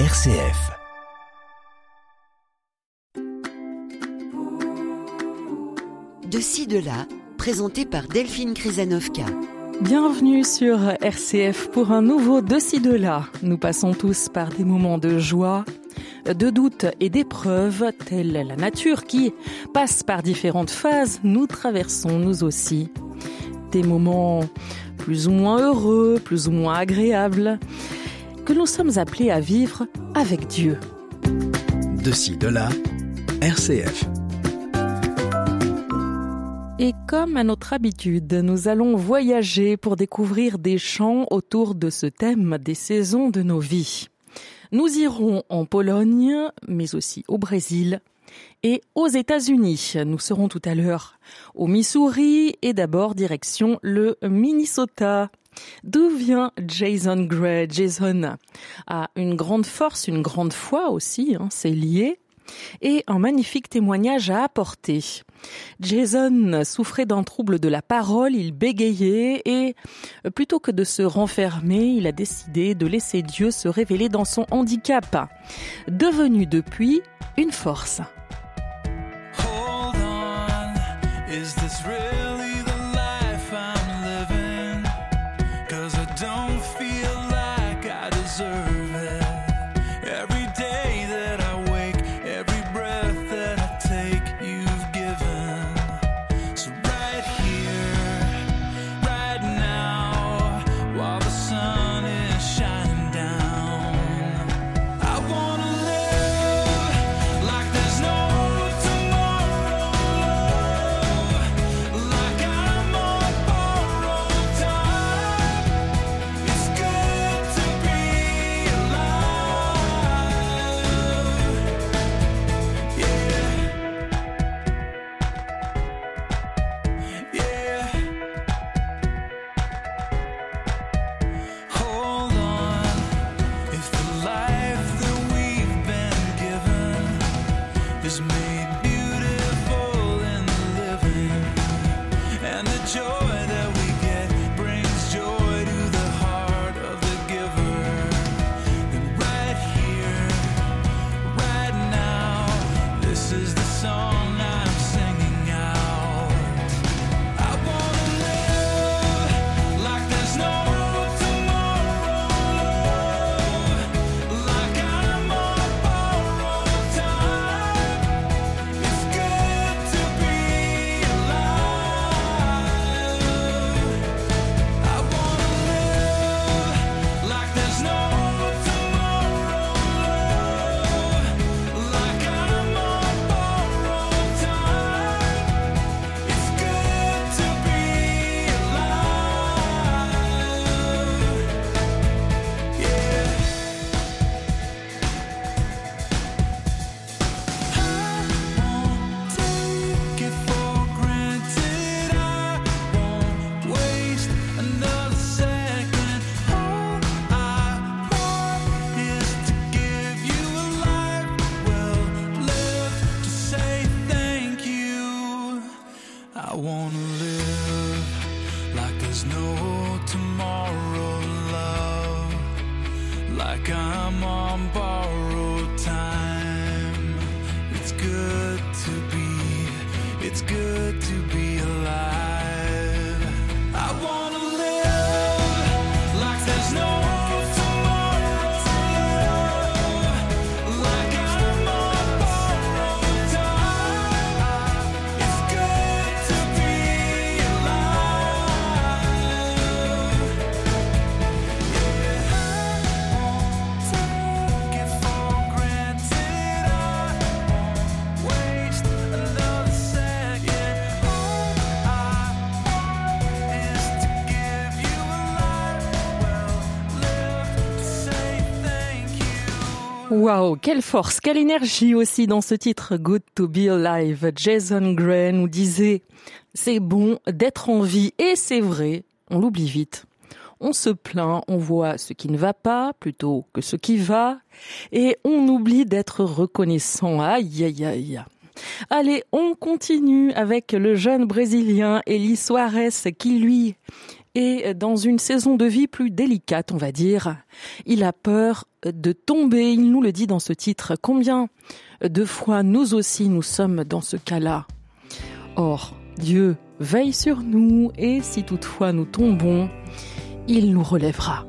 RCF. De ci, de là, présenté par Delphine Krizanovka. Bienvenue sur RCF pour un nouveau De ci, de là. Nous passons tous par des moments de joie, de doute et d'épreuves, telle la nature qui passe par différentes phases, nous traversons nous aussi. Des moments plus ou moins heureux, plus ou moins agréables, que nous sommes appelés à vivre avec Dieu. De ci, de là, RCF. Et comme à notre habitude, nous allons voyager pour découvrir des chants autour de ce thème des saisons de nos vies. Nous irons en Pologne, mais aussi au Brésil et aux États-Unis. Nous serons tout à l'heure au Missouri et d'abord direction le Minnesota. D'où vient Jason Gray? Jason a une grande force, une grande foi aussi, hein, c'est lié, et un magnifique témoignage à apporter. Jason souffrait d'un trouble de la parole, il bégayait et plutôt que de se renfermer, il a décidé de laisser Dieu se révéler dans son handicap, devenu depuis une force. Like I'm on borrowed Waouh, quelle force, quelle énergie aussi dans ce titre Good to be alive. Jason Gray nous disait c'est bon d'être en vie et c'est vrai, on l'oublie vite. On se plaint, on voit ce qui ne va pas plutôt que ce qui va et on oublie d'être reconnaissant. Aïe aïe aïe. Allez, on continue avec le jeune brésilien Eli Soares qui lui est dans une saison de vie plus délicate, on va dire. Il a peur de tomber, il nous le dit dans ce titre. Combien de fois nous aussi nous sommes dans ce cas-là? Or, Dieu veille sur nous et si toutefois nous tombons, il nous relèvera.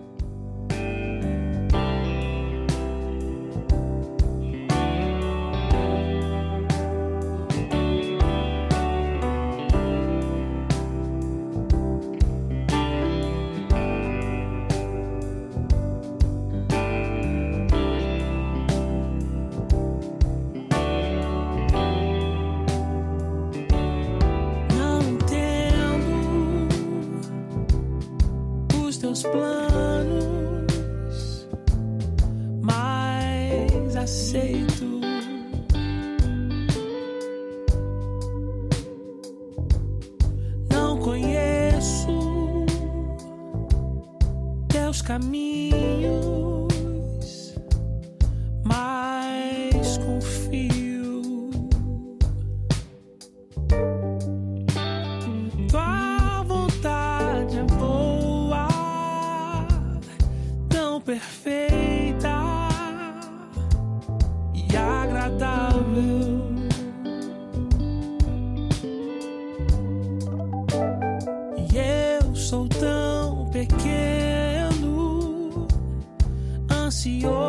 Blind. see your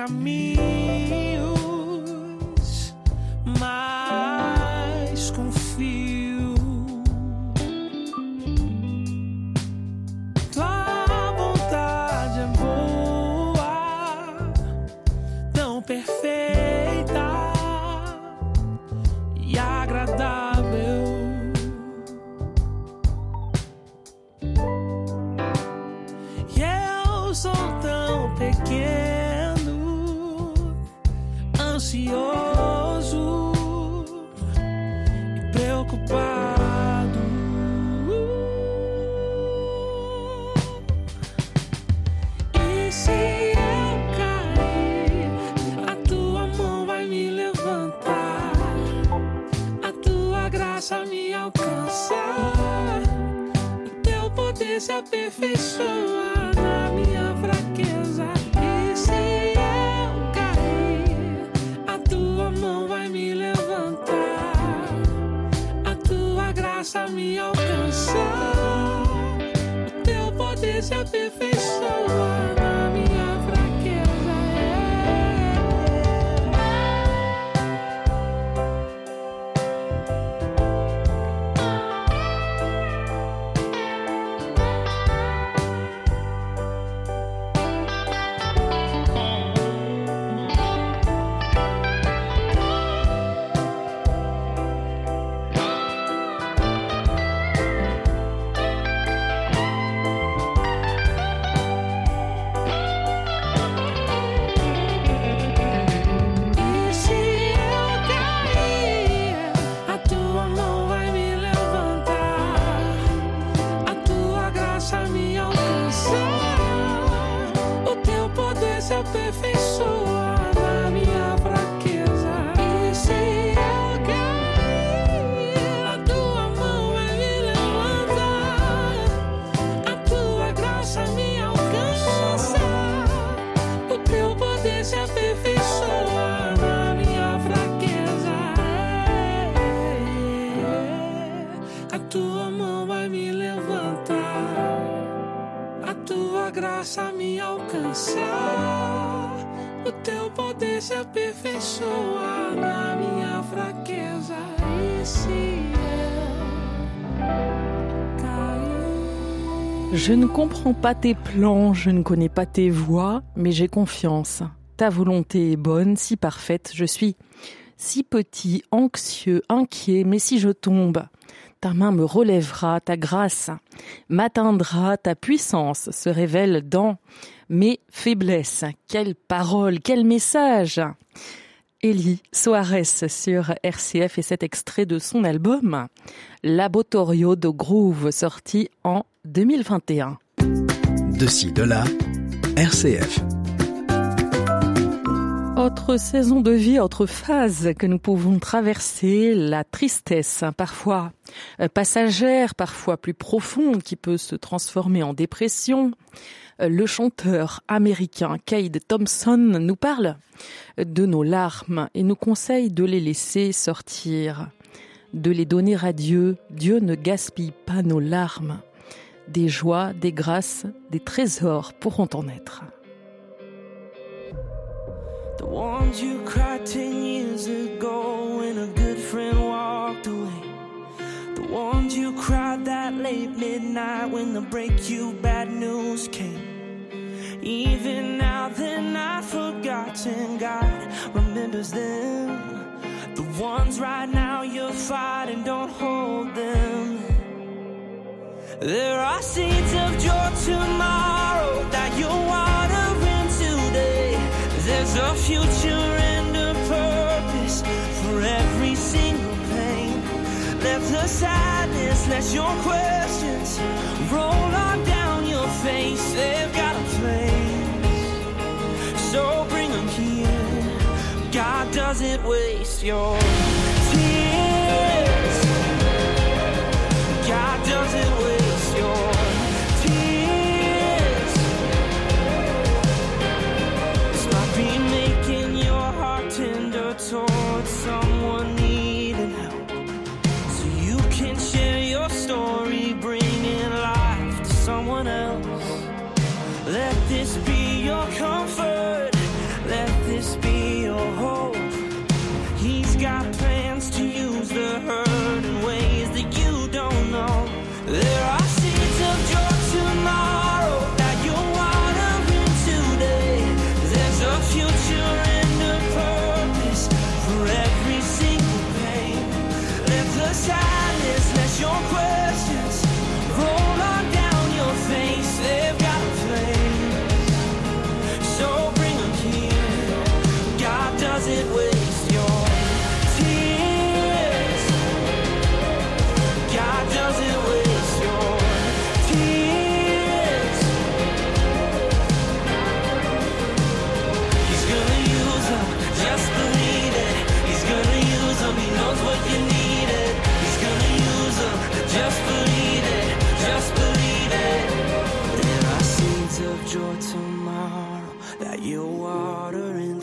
caminhos, mas confio. Tua vontade é boa, tão perfeita e agradável. E eu sou tão pequeno. see your E? Je ne comprends pas tes plans, je ne connais pas tes voies, mais j'ai confiance. Ta volonté est bonne, si parfaite, je suis si petit, anxieux, inquiet, mais si je tombe, ta main me relèvera, ta grâce m'atteindra, ta puissance se révèle dans mes faiblesses. Quelle parole, quel message Elie Soares sur RCF et cet extrait de son album Laboratorio de Groove sorti en 2021. De ci, de là, RCF. Autre saison de vie, autre phase que nous pouvons traverser, la tristesse, parfois euh, passagère, parfois plus profonde, qui peut se transformer en dépression. Euh, Le chanteur américain Cade Thompson nous parle de nos larmes et nous conseille de les laisser sortir, de les donner à Dieu. Dieu ne gaspille pas nos larmes. Des joies, des grâces, des trésors pourront en être. The ones you cried ten years ago when a good friend walked away. The ones you cried that late midnight when the break you bad news came. Even now they're not forgotten. God remembers them. The ones right now you're fighting, don't hold them. There are seeds of joy tomorrow that you'll today. There's a future and a purpose for every single pain. Let the sadness, let your questions roll on down your face. They've got a place, so bring them here. God doesn't waste your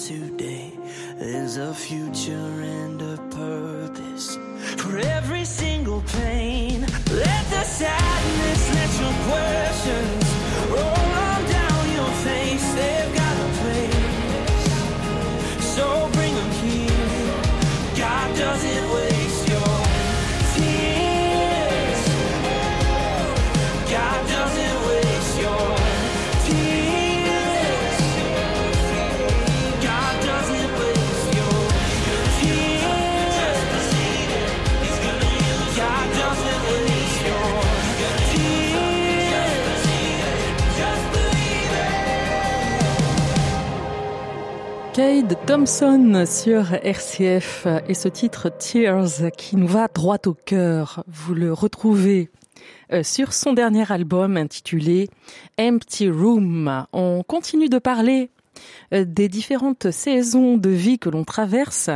today. There's a future and a purpose for every single pain. Let the sadness, let your questions Cade Thompson sur RCF et ce titre Tears qui nous va droit au cœur. Vous le retrouvez euh, sur son dernier album intitulé Empty Room. On continue de parler euh, des différentes saisons de vie que l'on traverse.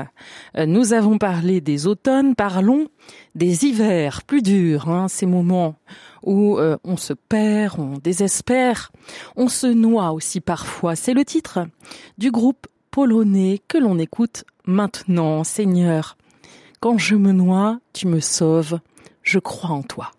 Euh, Nous avons parlé des automnes, parlons des hivers plus durs, hein, ces moments où on se perd, on désespère, on se noie aussi parfois. C'est le titre du groupe polonais que l'on écoute maintenant. Seigneur, quand je me noie, tu me sauves, je crois en toi.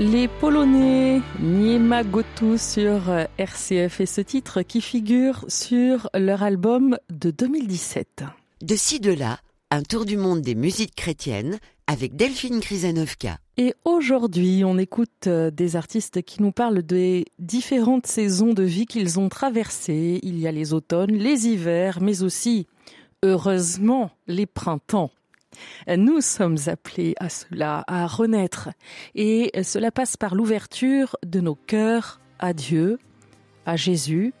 Les Polonais Niemagotu sur euh, RCF et ce titre qui figure sur leur album de 2017. De ci, de là, un tour du monde des musiques chrétiennes avec Delphine Krizanovka. Et aujourd'hui, on écoute euh, des artistes qui nous parlent des différentes saisons de vie qu'ils ont traversées. Il y a les automnes, les hivers, mais aussi, heureusement, les printemps. Nous sommes appelés à cela, à renaître. Et cela passe par l'ouverture de nos cœurs à Dieu, à Jésus.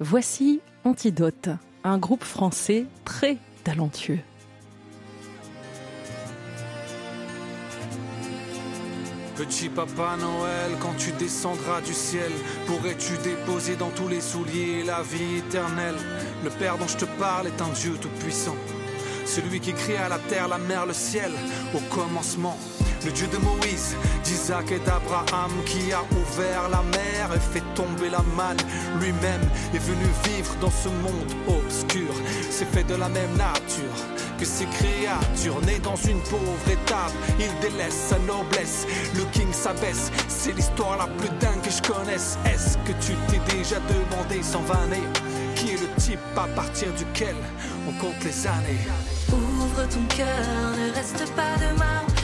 Voici Antidote, un groupe français très talentueux. Petit papa Noël, quand tu descendras du ciel, pourrais-tu déposer dans tous les souliers la vie éternelle? Le Père dont je te parle est un Dieu tout-puissant. Celui qui créa la terre, la mer, le ciel au commencement. Le Dieu de Moïse, d'Isaac et d'Abraham qui a ouvert la mer et fait tomber la manne. Lui-même est venu vivre dans ce monde obscur. C'est fait de la même nature que ces créatures nées dans une pauvre étape. Il délaisse sa noblesse, le king s'abaisse. C'est l'histoire la plus dingue que je connaisse. Est-ce que tu t'es déjà demandé sans vanner à partir duquel on compte les années Ouvre ton cœur, ne reste pas de marbre.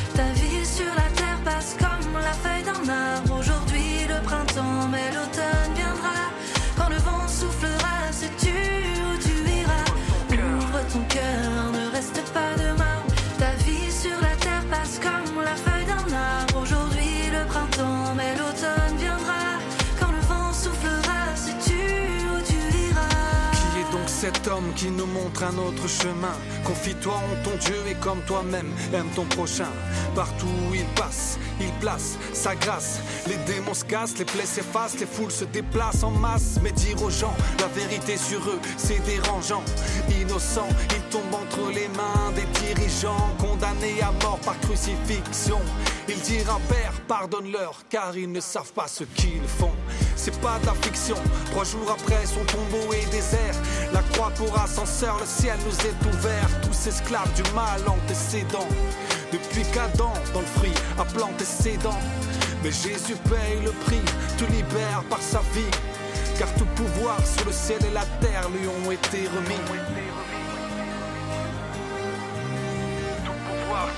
Cet homme qui nous montre un autre chemin. Confie-toi en ton Dieu et comme toi-même, aime ton prochain. Partout où il passe, il place sa grâce. Les démons se cassent, les plaies s'effacent, les foules se déplacent en masse. Mais dire aux gens la vérité sur eux, c'est dérangeant. Innocent, ils tombent entre les mains des dirigeants, condamnés à mort par crucifixion. Il dira Père, pardonne-leur, car ils ne savent pas ce qu'ils font. C'est pas de fiction. Trois jours après, son tombeau est désert. La croix pour ascenseur, le ciel nous est ouvert. Tous esclaves du mal antécédent. Depuis qu'Adam, dans le fruit, a planté ses dents. Mais Jésus paye le prix, te libère par sa vie. Car tout pouvoir sur le ciel et la terre lui ont été remis.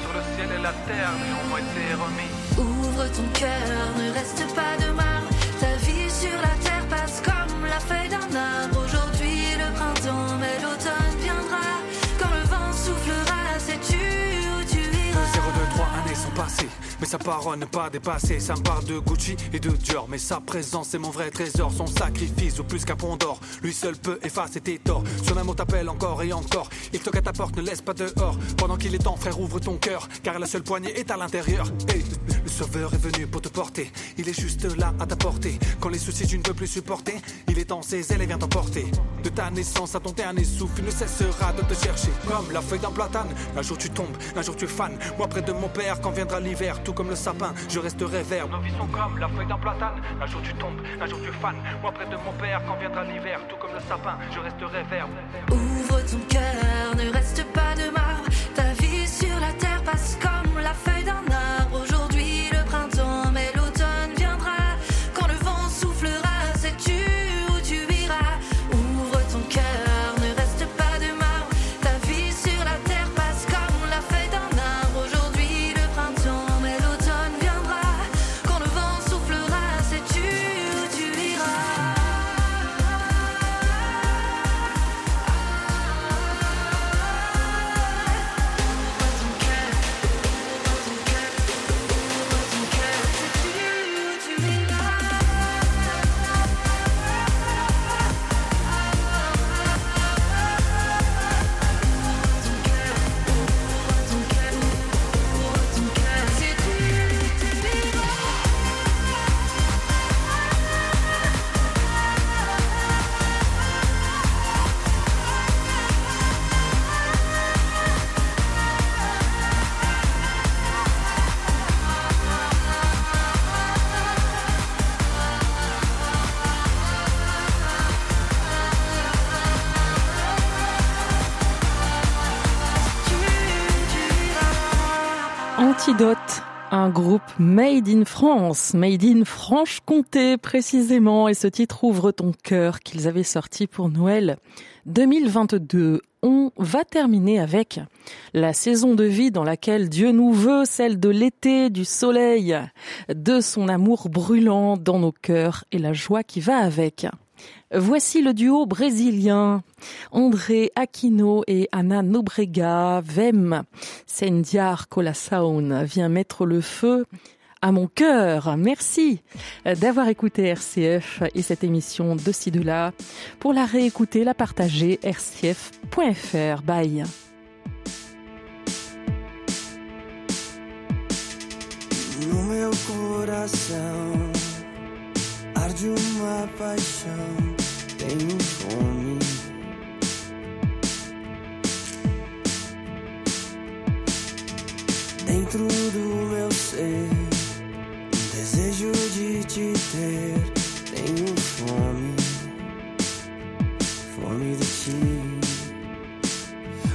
Sur le ciel et la terre lui ont été remis. Ouvre ton cœur, ne reste pas de marbre. Ta vie sur la terre passe comme la feuille d'un arbre. Aujourd'hui le printemps, mais l'automne viendra. Quand le vent soufflera, sais-tu où tu iras? 0, 2, 3 années sont passées, mais sa parole n'est pas dépassée. Ça me parle de Gucci et de Dior, mais sa présence est mon vrai trésor. Son sacrifice au plus qu'un pont d'or. Lui seul peut effacer tes torts. Son amour t'appelle encore et encore. Il toque à ta porte, ne laisse pas dehors. Pendant qu'il est temps, frère, ouvre ton cœur, car la seule poignée est à l'intérieur. Hey, le sauveur est venu pour te porter. Il est juste là à ta portée. Quand les soucis tu ne peux plus supporter, il est dans ses ailes et vient t'emporter. De ta naissance à ton dernier souffle, il ne cessera de te chercher. Comme la feuille d'un platane, un jour tu tombes, un jour tu es fan. Moi près de mon père, quand viendra l'hiver, tout comme le sapin, je resterai vert. Nos vies sont comme la feuille d'un platane. Un jour tu tombes, un jour tu es fan. Moi près de mon père, quand viendra l'hiver, tout comme le sapin, je resterai vert. Ouvre ton cœur, ne reste pas de marbre. Ta vie sur la terre passe comme la feuille d'un un groupe made in France, made in Franche-Comté précisément, et ce titre ouvre ton cœur qu'ils avaient sorti pour Noël 2022. On va terminer avec la saison de vie dans laquelle Dieu nous veut, celle de l'été, du soleil, de son amour brûlant dans nos cœurs et la joie qui va avec. Voici le duo brésilien André Aquino et Ana Nobrega Vem Sendiar Colasaun vient mettre le feu à mon cœur. Merci d'avoir écouté RCF et cette émission de ci de là. Pour la réécouter, la partager rcf.fr. Bye. Tenho fome. Dentro do meu ser, desejo de te ter, tenho fome, fome de ti,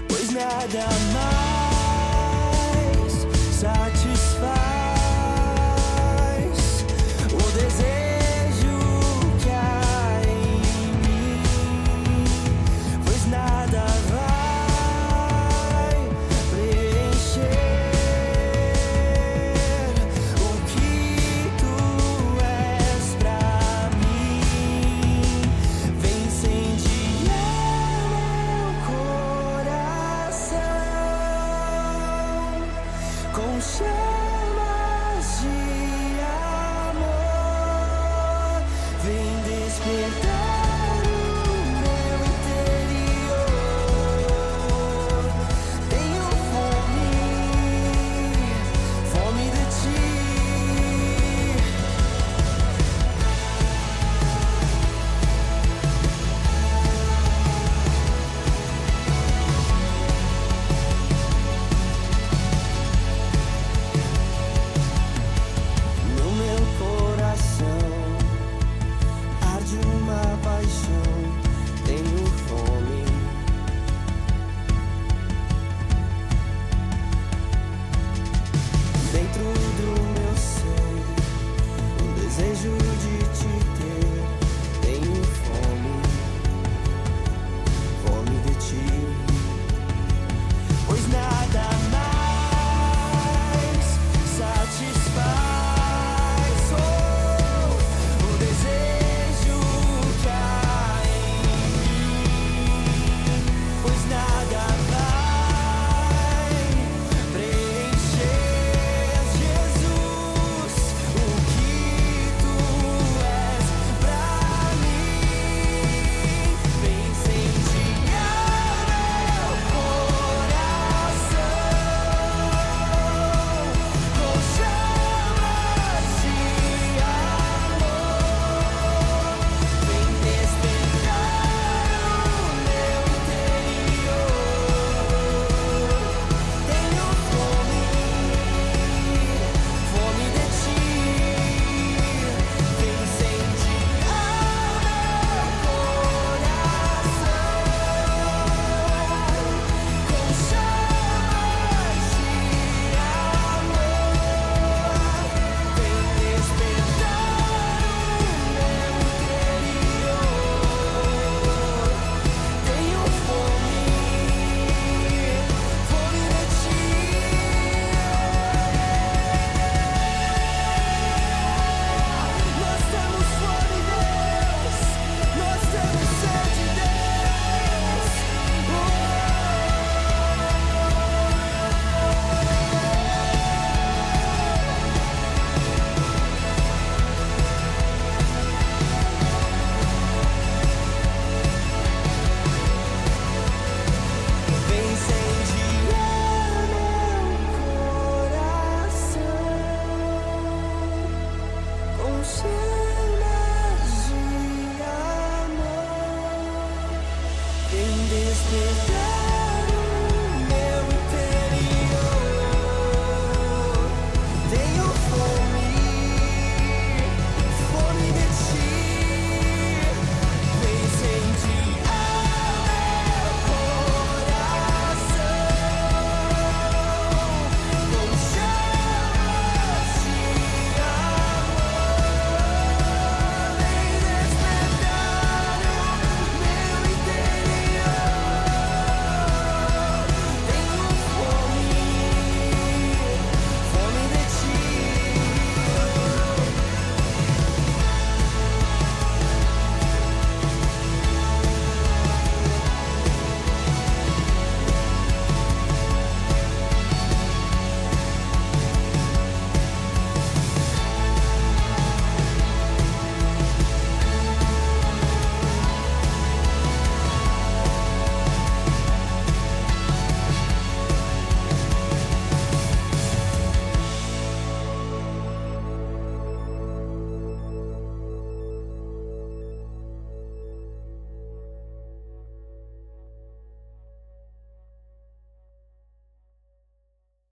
pois nada mais